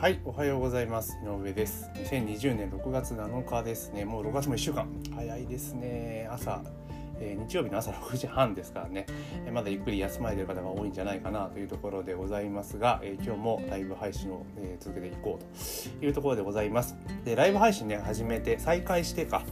はい、おはようございます。井上です。2020年6月7日ですね。もう6月も1週間。早いですね。朝、えー日曜日の朝6時半ですからね、えーまだゆっくり休まれてる方が多いんじゃないかなというところでございますが、えー今日もライブ配信を、え続けていこうというところでございます。で、ライブ配信ね、始めて、再開してか、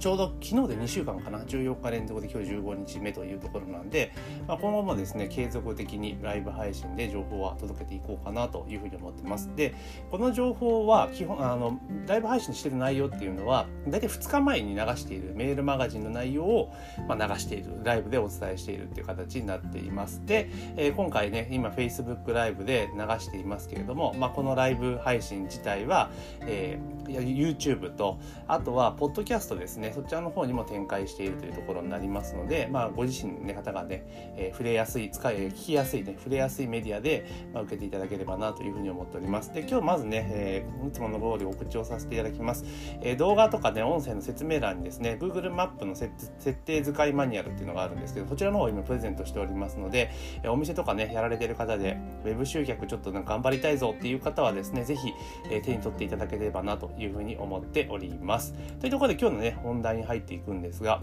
ちょうど昨日で2週間かな。14日連続で今日15日目というところなんで、まあ、このままですね継続的にライブ配信で情報は届けていこうかなというふうに思ってます。でこの情報は基本あのライブ配信してる内容っていうのは大体2日前に流しているメールマガジンの内容を、まあ、流しているライブでお伝えしているっていう形になっています。で、えー今回ね今 Facebook ライブで流していますけれども、まあ、このライブ配信自体は、えー YouTube とあとはポッドキャストですね。そちらの方にも展開しているというところになりますので、まあ、ご自身の、方がね、えー触れやすい使い聞きやすいね触れやすいメディアで、まあ、受けていただければなというふうに思っております。で今日まずね、えーいつもの通りお口をさせていただきます、えー動画とかね音声の説明欄にですね Google マップの設設定使いマニュアルっていうのがあるんですけどそちらの方を今プレゼントしておりますので、えーお店とかねやられてる方でウェブ集客ちょっと頑張りたいぞっていう方はですねぜひ、えー手に取っていただければなというふうに思っております。というところで今日のね本題に入っていくんですが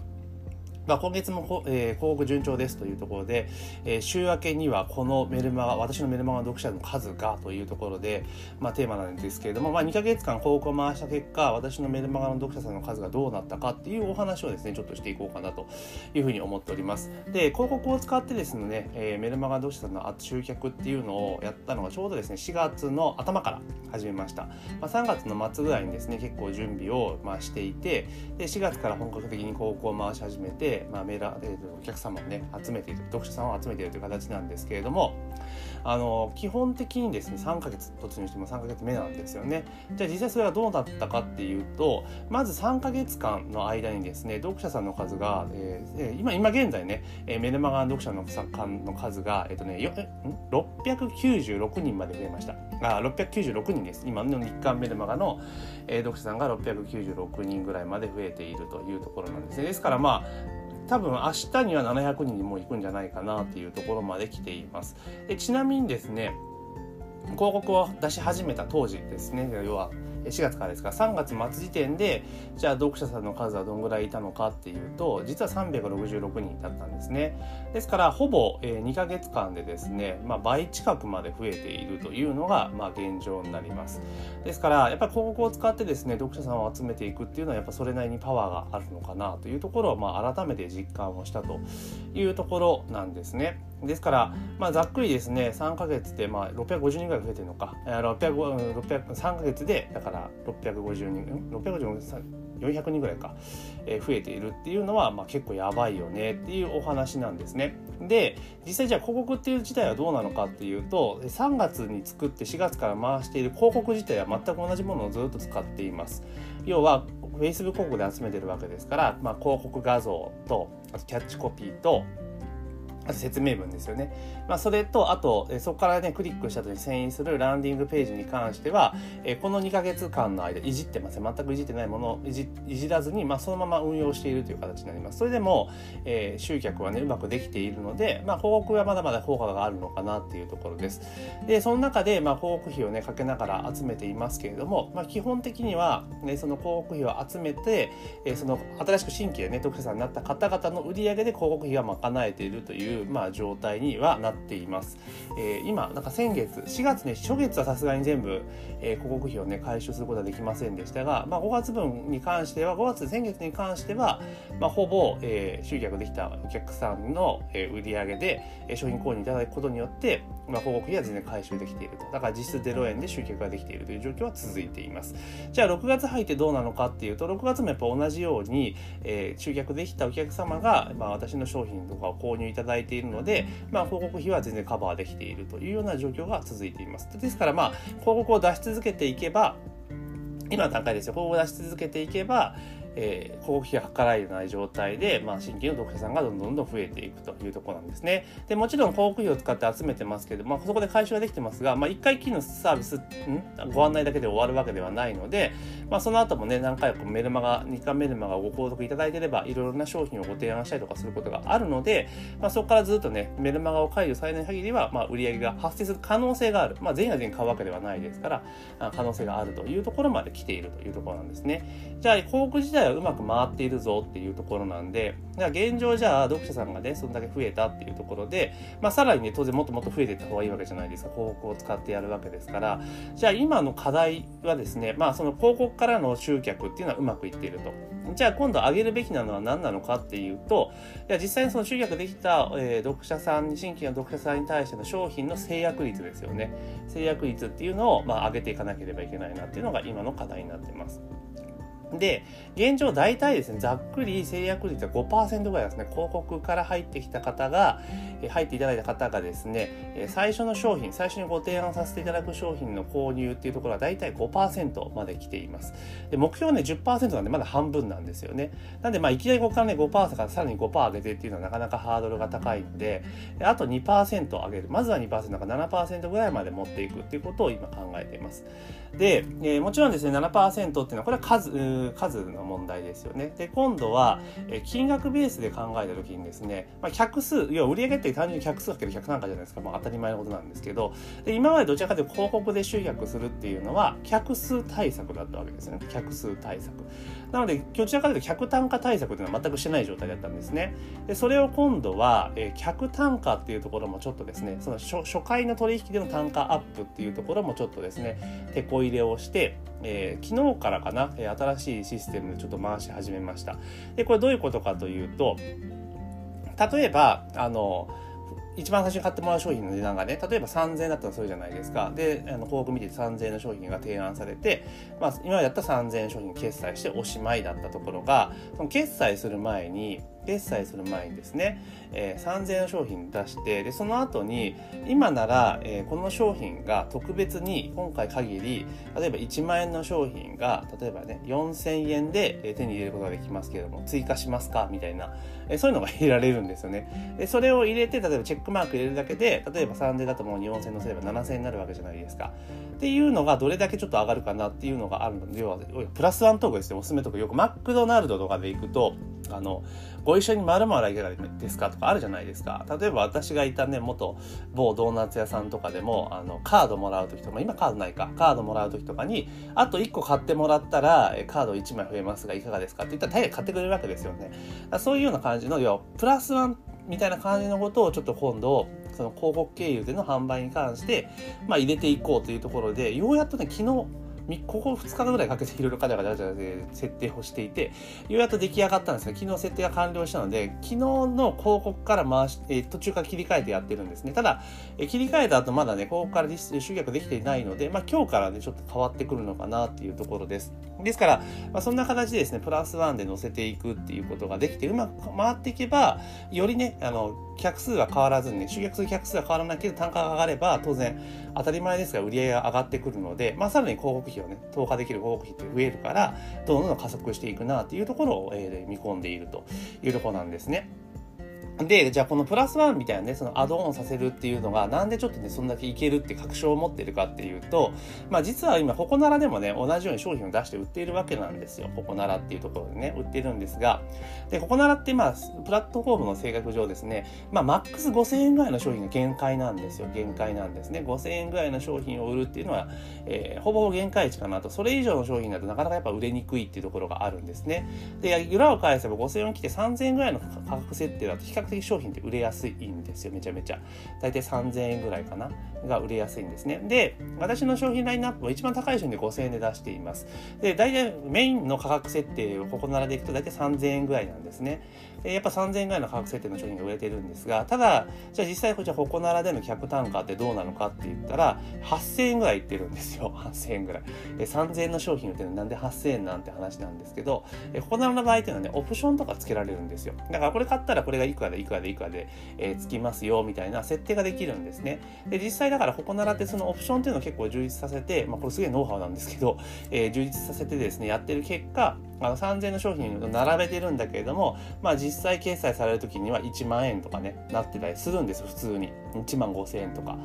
まあ、今月も、えー広告順調ですというところで、えー週明けにはこのメルマガ私のメルマガ読者の数がというところで、まあ、テーマなんですけれども、まあ、2ヶ月間広告を回した結果私のメルマガの読者さんの数がどうなったかっていうお話をですねちょっとしていこうかなというふうに思っております。で広告を使ってですね、えーメルマガ読者さんの集客っていうのをやったのがちょうどですね4月の頭から始めました、まあ、3月の末ぐらいにですね結構準備をまあしていてで4月から本格的に広告を回し始めて、まあ、メーラーお客様をね集めている読者さんを集めているという形なんですけれどもあの基本的にですね3ヶ月突入しても3ヶ月目なんですよね。じゃあ実際それがどうだったかっていうとまず3ヶ月間の間にですね読者さんの数が、えー今今現在ね、えーメルマガの読者のさんの数が、えっとね、よえ696人まで増えました。あ696人です。今の日刊メルマガの、えー読者さんが696人ぐらいまで増えているというところなんですね。ですからまあ多分明日には700人にも行くんじゃないかなっていうところまで来ています。でちなみにですね広告を出し始めた当時ですね要は4月からですか？ら3月末時点でじゃあ読者さんの数はどんぐらいいたのかっていうと実は366人だったんですね。ですからほぼ2ヶ月間でですね、まあ、倍近くまで増えているというのがまあ現状になります。ですからやっぱり広告を使ってですね読者さんを集めていくっていうのはやっぱそれなりにパワーがあるのかなというところをまあ改めて実感をしたというところなんですね。ですから、まあ、ざっくりですね3ヶ月でまあ650人ぐらい増えてるのか600 3ヶ月でだから650人650人400人ぐらいか、えー増えているっていうのは、まあ、結構やばいよねっていうお話なんですね。で実際じゃあ広告っていう自体はどうなのかっていうと3月に作って4月から回している広告自体は全く同じものをずっと使っています。要は Facebook 広告で集めてるわけですから、まあ、広告画像とあとキャッチコピーとあと説明文ですよね。まあ、それと、あと、そこからね、クリックした後に遷移するランディングページに関しては、えこの2ヶ月間の間、いじってません。全くいじってないものをいじいじらずに、まあ、そのまま運用しているという形になります。それでも、えー集客はね、うまくできているので、まあ、広告はまだまだ効果があるのかなっていうところです。で、その中で、まあ、広告費をね、かけながら集めていますけれども、まあ、基本的には、ね、その広告費を集めて、えその新しく新規でね、読者さんになった方々の売り上げで広告費が賄えているという、まあ、状態にはなっています。えー今、なんか先月、4月ね、初月はさすがに全部、えー広告費をね、回収することはできませんでしたが、まあ、5月分に関しては、5月、先月に関しては、まあ、ほぼ、えー集客できたお客さんの、えー売り上げで、えー商品購入いただくことによって、まあ、広告費は全然回収できていると。だから実質0円で集客ができているという状況は続いています。じゃあ6月入ってどうなのかっていうと6月もやっぱ同じように、えー集客できたお客様が、まあ、私の商品とかを購入いただいてているので、まあ、広告費は全然カバーできているというような状況が続いています。ですからまあ広告を出し続けていけば今の段階ですよ広告を出し続けていけばえー、広告費がかからない状態で、まあ、新規の読者さんがどんどんどん増えていくというところなんですね。でもちろん広告費を使って集めてますけど、まあ、そこで回収はできてますが、まあ、1回きりのサービスん？ご案内だけで終わるわけではないので、まあ、その後もね何回かメルマガ日刊メルマガをご購読いただいてればいろいろな商品をご提案したりとかすることがあるので、まあ、そこからずっとねメルマガを解除されない限りは、まあ、売り上げが発生する可能性がある、まあ、全員が全員買うわけではないですから可能性があるというところまで来ているというところなんですね。じゃあ広告自体はうまく回っているぞっていうところなんで現状じゃあ読者さんがねそんだけ増えたっていうところで、まあ、さらにね当然もっともっと増えていった方がいいわけじゃないですか広告を使ってやるわけですからじゃあ今の課題はですねまあその広告からの集客っていうのはうまくいっていると。じゃあ今度上げるべきなのは何なのかっていうとじゃあ実際にその集客できた、えー、読者さんに新規の読者さんに対しての商品の制約率ですよね制約率っていうのを、まあ、上げていかなければいけないなっていうのが今の課題になってます。で、現状大体ですね、ざっくり制約率は5%ぐらいですね、広告から入ってきた方が、入っていただいた方がですね、最初の商品、最初にご提案させていただく商品の購入っていうところは大体5%まで来ています。で、目標はね、10%なんでまだ半分なんですよね。なんで、まあ、いきなりここからね、5%からさらに5%上げてっていうのはなかなかハードルが高いので、あと2%上げる。まずは2%から7%ぐらいまで持っていくっていうことを今考えています。で、えー、もちろんですね、7%っていうのは、これは数、数の問題ですよね。で、今度は、え金額ベースで考えたときにですね、まあ、客数、要は売上って単純に客数かける100なんかじゃないですか、まあ、当たり前のことなんですけど、で今までどちらかというと広告で集客するっていうのは、客数対策だったわけですね。客数対策。なので、どちらかというと客単価対策っていうのは全くしてない状態だったんですね。で、それを今度は、え客単価っていうところもちょっとですね、その初初回の取引での単価アップっていうところもちょっとですね、手こ入れをして、えー、昨日からかな、新しいシステムでちょっと回し始めました。で、これどういうことかというと、例えば、あの、一番最初に買ってもらう商品の値段がね、例えば3000円だったらそうじゃないですか。で、あの広告見て3000円の商品が提案されて、まあ、今までやった3000円商品決済しておしまいだったところが、その決済する前に、決済する前にですね、えー、3000円の商品出してでその後に今なら、えー、この商品が特別に今回限り例えば1万円の商品が例えばね4000円で手に入れることができますけれども追加しますか？みたいな、えー、そういうのが入れられるんですよね。でそれを入れて例えばチェックマーク入れるだけで例えば3000だともう4000乗せれば7000円になるわけじゃないですか。っていうのがどれだけちょっと上がるかなっていうのがあるので要はプラスワントークですねおすすめとかよくマクドナルドとかで行くとあのご一緒に〇〇はいかがですか？とかあるじゃないですか。例えば私がいたね、元某ドーナツ屋さんとかでも、あの、カードもらう時とか、今カードないか、カードもらう時とかに、あと1個買ってもらったら、カード1枚増えますがいかがですか？って言ったら大概買ってくれるわけですよね。そういうような感じの、要は、プラスワンみたいな感じのことをちょっと今度、その広告経由での販売に関して、まあ入れていこうというところで、ようやっとね、昨日、ここ2日ぐらいかけていろいろ彼らが設定をしていて、ようやっと出来上がったんですが、昨日設定が完了したので、昨日の広告から回し、え途中から切り替えてやってるんですね。ただ、え切り替えた後まだね、広告から集客できていないので、まあ今日からね、ちょっと変わってくるのかなっていうところです。ですから、まあ、そんな形でですね、プラスワンで載せていくっていうことができて、うまく回っていけば、よりね、あの、客数は変わらずにね、集客する客数は変わらないけど単価が上がれば、当然当たり前ですが売り上げが上がってくるので、まあさらに広告費をね、投下できる広告費って増えるから、どんどん加速していくなっていうところを、えー、見込んでいるというところなんですね。で、じゃあこのプラスワンみたいなね、そのアドオンさせるっていうのが、なんでちょっとね、そんだけいけるって確証を持ってるかっていうと、まあ実は今、ココナラでもね、同じように商品を出して売っているわけなんですよ。ココナラっていうところでね、売ってるんですが、で、ココナラってまあ、プラットフォームの性格上ですね、まあマックス5000円ぐらいの商品が限界なんですよ。限界なんですね。5000円ぐらいの商品を売るっていうのは、えー、ほぼ限界値かなと。それ以上の商品だとなかなかやっぱ売れにくいっていうところがあるんですね。で、裏を返せば5000円を切って3000円ぐらいの価格設定だと比較的商品って売れやすいんですよめちゃめちゃ。大体3000円ぐらいかなが売れやすいんですね。で私の商品ラインナップは一番高い順で5000円で出しています。で大体メインの価格設定をここならでいくと大体3000円ぐらいなんですね。でやっぱ3000円ぐらいの価格設定の商品が売れてるんですがただじゃあ実際こちらここならでの客単価ってどうなのかって言ったら8000円ぐらいいってるんですよ。8000円ぐらい。で3000円の商品売ってるのなんで8000円なんて話なんですけどここならの場合っていうのはねオプションとかつけられるんですよ。だからこれ買ったらこれがいくらでいくらでいくらでえー、つきますよみたいな設定ができるんですね。で実際だからここならってそのオプションっていうのを結構充実させて、まあ、これすげえノウハウなんですけど、えー、充実させてですねやってる結果あの3000円の商品を並べてるんだけれども、まあ実際決済される時には1万円とかね、なってたりするんです普通に。1万5000円とか。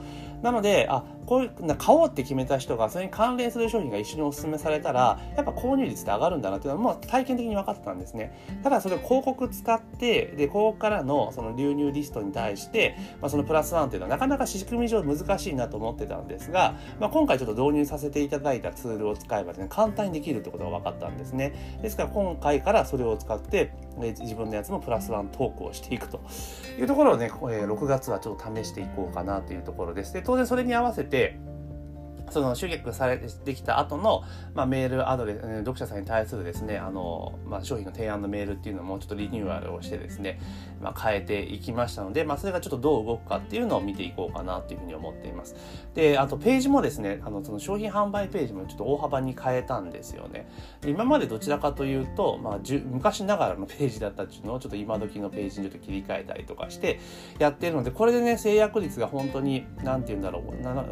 なので、あ、こういう、買おうって決めた人が、それに関連する商品が一緒にお勧めされたら、やっぱ購入率って上がるんだなっていうのは、もう体験的に分かってたんですね。ただ、それを広告使って、で、広告からのその流入リストに対して、まあ、そのプラスワンっていうのはなかなか仕組み上難しいなと思ってたんですが、まあ、今回ちょっと導入させていただいたツールを使えばですね、簡単にできるってことが分かったんですね。ですから、今回からそれを使って、自分のやつもプラスワントークをしていくというところをね、6月はちょっと試していこうかなというところです。で、当然それに合わせて、その集客されてきた後の、まあ、メールアドレス、読者さんに対するですね、あの、まあ、商品の提案のメールっていうのもちょっとリニューアルをしてですね、まあ、変えていきましたので、まあ、それがちょっとどう動くかっていうのを見ていこうかなっていうふうに思っています。で、あとページもですね、あの、その商品販売ページもちょっと大幅に変えたんですよね。今までどちらかというと、まあ、昔ながらのページだったっていうのをちょっと今時のページにちょっと切り替えたりとかしてやってるので、これでね、制約率が本当に、なんて言うんだろう、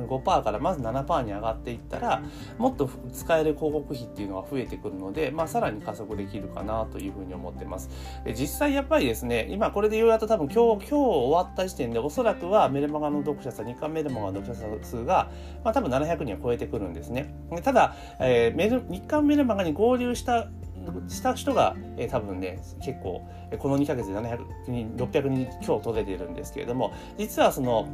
5%からまず7%に上がっていったら、もっと使える広告費っていうのが増えてくるので、まあ、さらに加速できるかなというふうに思ってます。で実際やっぱりですね、今これでようやっと多分今日、今日終わった時点でおそらくはメルマガの読者数、日刊メルマガの読者数が、まあ、多分700人を超えてくるんですね。ただ、えー、メル日刊メルマガに合流したした人が、えー、多分ね結構この2ヶ月で700人600人今日取れてるんですけれども実はその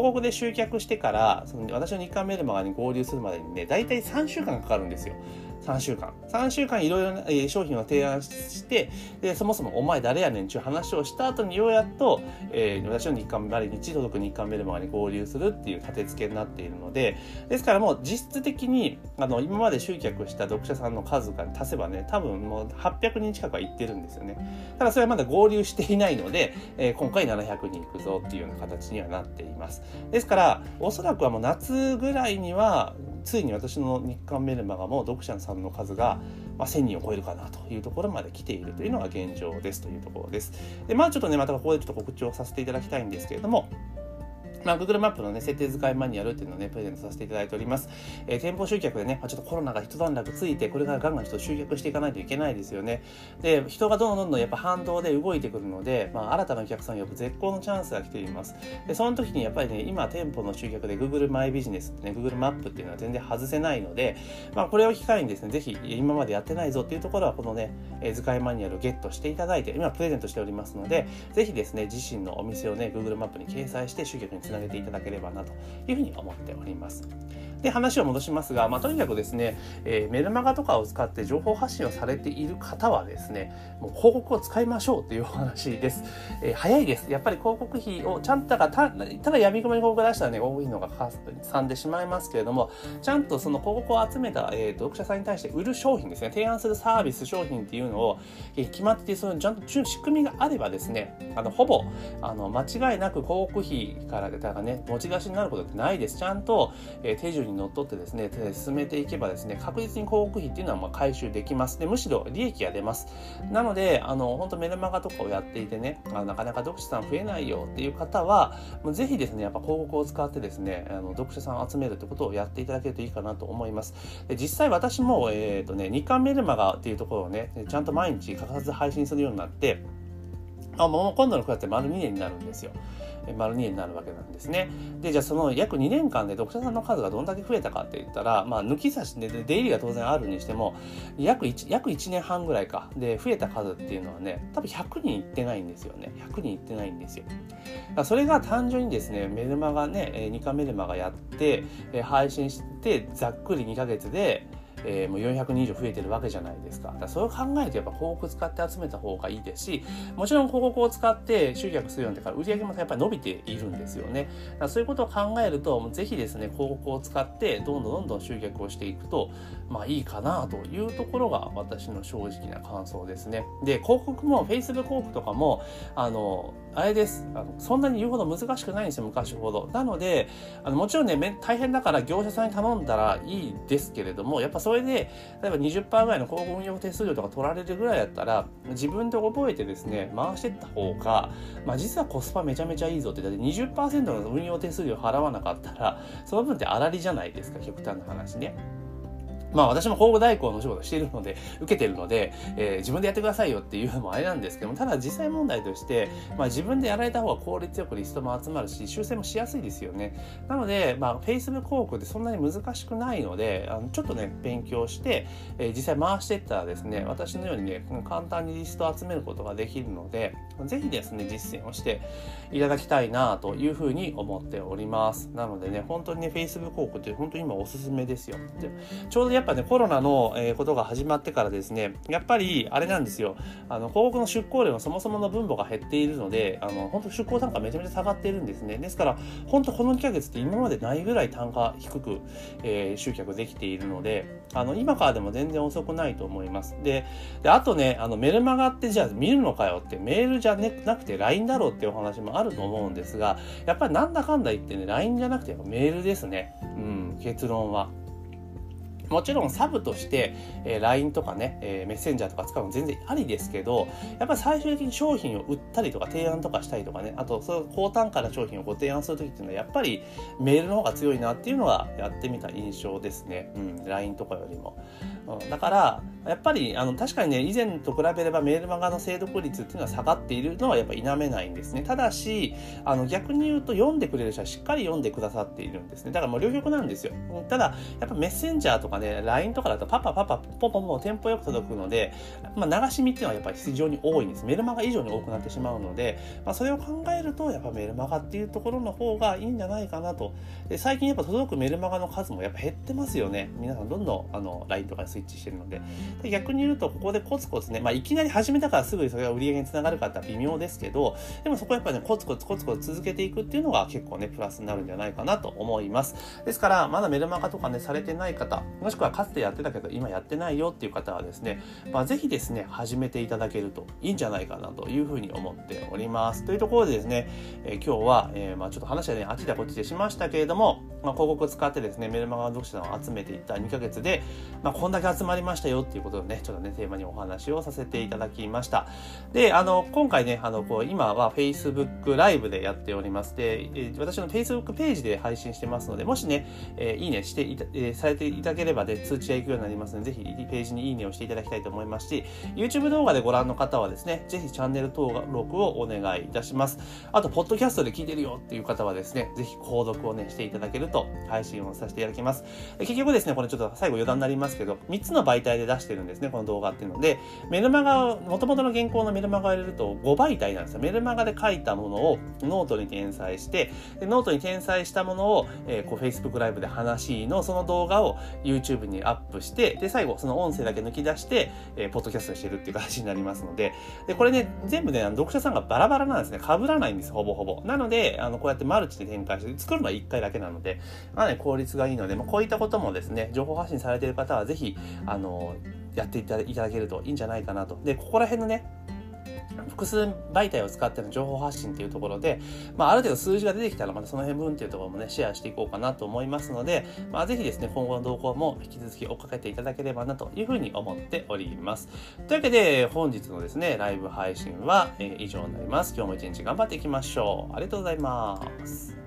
告で集客してから、その私の日刊メルマガに合流するまでにね、大体3週間かかるんですよ。3週間。3週間いろいろな、え商品を提案して、で、そもそもお前誰やねんっていう話をした後にようやっと、えー、私の日刊、毎日届く日刊メルマガに合流するっていう立て付けになっているので、ですからもう実質的に、あの、今まで集客した読者さんの数が足せばね、多分もう800人近くはいってるんですよね。ただそれはまだ合流していないので、えー、今回700人いくぞっていうような形にはなっています。ですから、おそらくはもう夏ぐらいには、ついに私の日刊メルマガも読者さんの数が、まあ、1000人を超えるかなというところまで来ているというのが現状ですというところです。で、まあちょっとね、またここでちょっと告知をさせていただきたいんですけれども、まあ、Google マップのね、設定使いマニュアルっていうのをね、プレゼントさせていただいております。えー、店舗集客でね、まあ、ちょっとコロナが一段落ついて、これからガンガンちょっと集客していかないといけないですよね。で、人がどんどんどんどんやっぱ反動で動いてくるので、まあ、新たなお客さんを呼ぶ絶好のチャンスが来ています。で、その時にやっぱりね、今店舗の集客で Google マイビジネスってね、Google マップっていうのは全然外せないので、まあ、これを機会にですね、ぜひ今までやってないぞっていうところは、このね、えー、使いマニュアルをゲットしていただいて、今プレゼントしておりますので、ぜひですね、自身のお店をね、Google マップに掲載して集客につなげていただければなというふうに思っております。で、話を戻しますが、まあ、とにかくですね、えー、メルマガとかを使って情報発信をされている方はですね、もう広告を使いましょうというお話です。えー、早いです。やっぱり広告費をちゃんと、ただ、ただ闇雲に広告出したらね、広告費のがかさんでしまいますけれども、ちゃんとその広告を集めた、えー、読者さんに対して売る商品ですね、提案するサービス、商品っていうのを、えー、決まってて、そのちゃんと仕組みがあればですね、あの、ほぼ、あの、間違いなく広告費から出たらね、持ち出しになることってないです。ちゃんと、えー、手順にのっとってですね、進めていけばですね、確実に広告費っていうのはま回収できます。で、むしろ利益が出ます。なので、あの、本当メルマガとかをやっていてね、あなかなか読者さん増えないよっていう方は、ぜひですね、やっぱ広告を使ってですね、あの読者さんを集めるってことをやっていただけるといいかなと思います。で実際私も、えっ、ー、とね、日刊メルマガっていうところをね、ちゃんと毎日欠かさず配信するようになって、あもう今度の9月で丸2年になるんですよ。丸2になるわけなんですね。で、じゃあその約2年間で読者さんの数がどんだけ増えたかって言ったら、まあ抜き差しで出入りが当然あるにしても、約 1, 約1年半ぐらいか。で、増えた数っていうのはね、多分100人いってないんですよね。100人いってないんですよ。それが単純にですね、メルマガね、ニカメルマガやって、配信して、ざっくり2ヶ月で、えー、もう400人以上増えてるわけじゃないですか。だからそれを考えるとやっぱ広告使って集めた方がいいですし、もちろん広告を使って集客するようになってから売り上げもやっぱり伸びているんですよね。だからそういうことを考えると、ぜひですね、広告を使ってどんどんどんどん集客をしていくと、まあいいかなというところが私の正直な感想ですね。で、広告も Facebook 広告とかも、あの、あれです。あのそんなに言うほど難しくないんですよ、昔ほど。なので、あのもちろんね、大変だから業者さんに頼んだらいいですけれども、やっぱそれで、例えば20%ぐらいの広告運用手数料とか取られるぐらいだったら、自分で覚えてですね、回してった方が、まあ実はコスパめちゃめちゃいいぞって、だって20%の運用手数料払わなかったら、その分って粗利じゃないですか、極端な話ね。まあ私も広告代行の仕事しているので、受けてるので、えー、自分でやってくださいよっていうのもあれなんですけども、ただ実際問題として、まあ自分でやられた方が効率よくリストも集まるし、修正もしやすいですよね。なので、まあ Facebook 広告ってそんなに難しくないので、あのちょっとね、勉強して、えー、実際回していったらですね、私のようにね、簡単にリストを集めることができるので、ぜひですね、実践をしていただきたいなというふうに思っております。なのでね、本当にね、Facebook 広告って本当に今おすすめですよ。でちょうどっぱね、コロナの、えことが始まってからですね、やっぱりあれなんですよ、あの、広告の出稿量のそもそもの分母が減っているので、あの、本当出稿単価めちゃめちゃ下がっているんですね。ですから、本当この2ヶ月って今までないぐらい単価低く、えー、集客できているので、あの、今からでも全然遅くないと思います。で、であとね、あの、メルマガってじゃあ見るのかよって、メールじゃねなくて LINE だろうっていうお話もあると思うんですが、やっぱりなんだかんだ言ってね、LINE じゃなくてメールですね。うん、結論は。もちろんサブとして、えー、LINE とかね、えー、メッセンジャーとか使うの全然ありですけど、やっぱり最終的に商品を売ったりとか提案とかしたりとかね、あとその高単価な商品をご提案するときっていうのはやっぱりメールの方が強いなっていうのがやってみた印象ですね。うん、LINE とかよりも。うん、だから、やっぱりあの確かにね、以前と比べればメールマガの精読率っていうのは下がっているのはやっぱ否めないんですね。ただし、あの逆に言うと読んでくれる人はしっかり読んでくださっているんですね。だからもう両極なんですよ。ただ、やっぱメッセンジャーとかね、LINE とかだとパパパパポポポテンポよく届くので、まあ、流し見っていうのはやっぱり非常に多いんです。メルマガ以上に多くなってしまうので、まあ、それを考えるとやっぱメルマガっていうところの方がいいんじゃないかなと。で最近やっぱ届くメルマガの数もやっぱ減ってますよね。皆さんどんどんあの LINE とかにスイッチしてるので。で逆に言うとここでコツコツね、まあ、いきなり始めたからすぐにそれが売り上げにつながるかって微妙ですけど、でもそこやっぱね、コツコツコツコツ続けていくっていうのが結構ね、プラスになるんじゃないかなと思います。ですから、まだメルマガとかね、されてない方、もしくはかつてやってたけど今やってないよっていう方はですね、まあ、ぜひですね、始めていただけるといいんじゃないかなというふうに思っております。というところでですね、えー、今日は、えー、まあちょっと話はね、あっちでこっちでしましたけれども、まあ、広告を使ってですね、メルマガ読者を集めていった2ヶ月で、まあ、こんだけ集まりましたよっていうことをね、ちょっとね、テーマにお話をさせていただきました。で、あの、今回ね、あの、こう、今は Facebook ライブでやっております。で、私の Facebook ページで配信してますので、もしね、えー、いいねしていた、えー、されていただければで、通知が行くようになりますので、ぜひページにいいねをしていただきたいと思いますし、YouTube 動画でご覧の方はですね、ぜひチャンネル登録をお願いいたします。あと、ポッドキャストで聞いてるよっていう方はですね、ぜひ購読をね、していただけると配信をさせていただきます。結局ですね、これちょっと最後余談になりますけど、3つの媒体で出してるんですね、この動画っていうので、メルマガ、元々の原稿のメルマガを入れると5媒体なんですよ。メルマガで書いたものをノートに転載して、でノートに転載したものを、えー、こう Facebook ライブで話のその動画を YouTube YouTube にアップして、で、最後その音声だけ抜き出して、えー、ポッドキャストにしてるっていう形になりますので、で、これね、全部ね、読者さんがバラバラなんですね。被らないんです、ほぼほぼ。なので、あの、こうやってマルチで展開して、作るのは1回だけなので、まあね、効率がいいので、まあ、こういったこともですね、情報発信されている方はぜひ、あの、やっていただけるといいんじゃないかなと。で、ここら辺のね、複数媒体を使っての情報発信っていうところで、まあ、ある程度数字が出てきたらまたその辺分っていうところもね、シェアしていこうかなと思いますので、まあ、ぜひですね、今後の動向も引き続き追っかけていただければなというふうに思っております。というわけで、本日のですね、ライブ配信は以上になります。今日も一日頑張っていきましょう。ありがとうございます。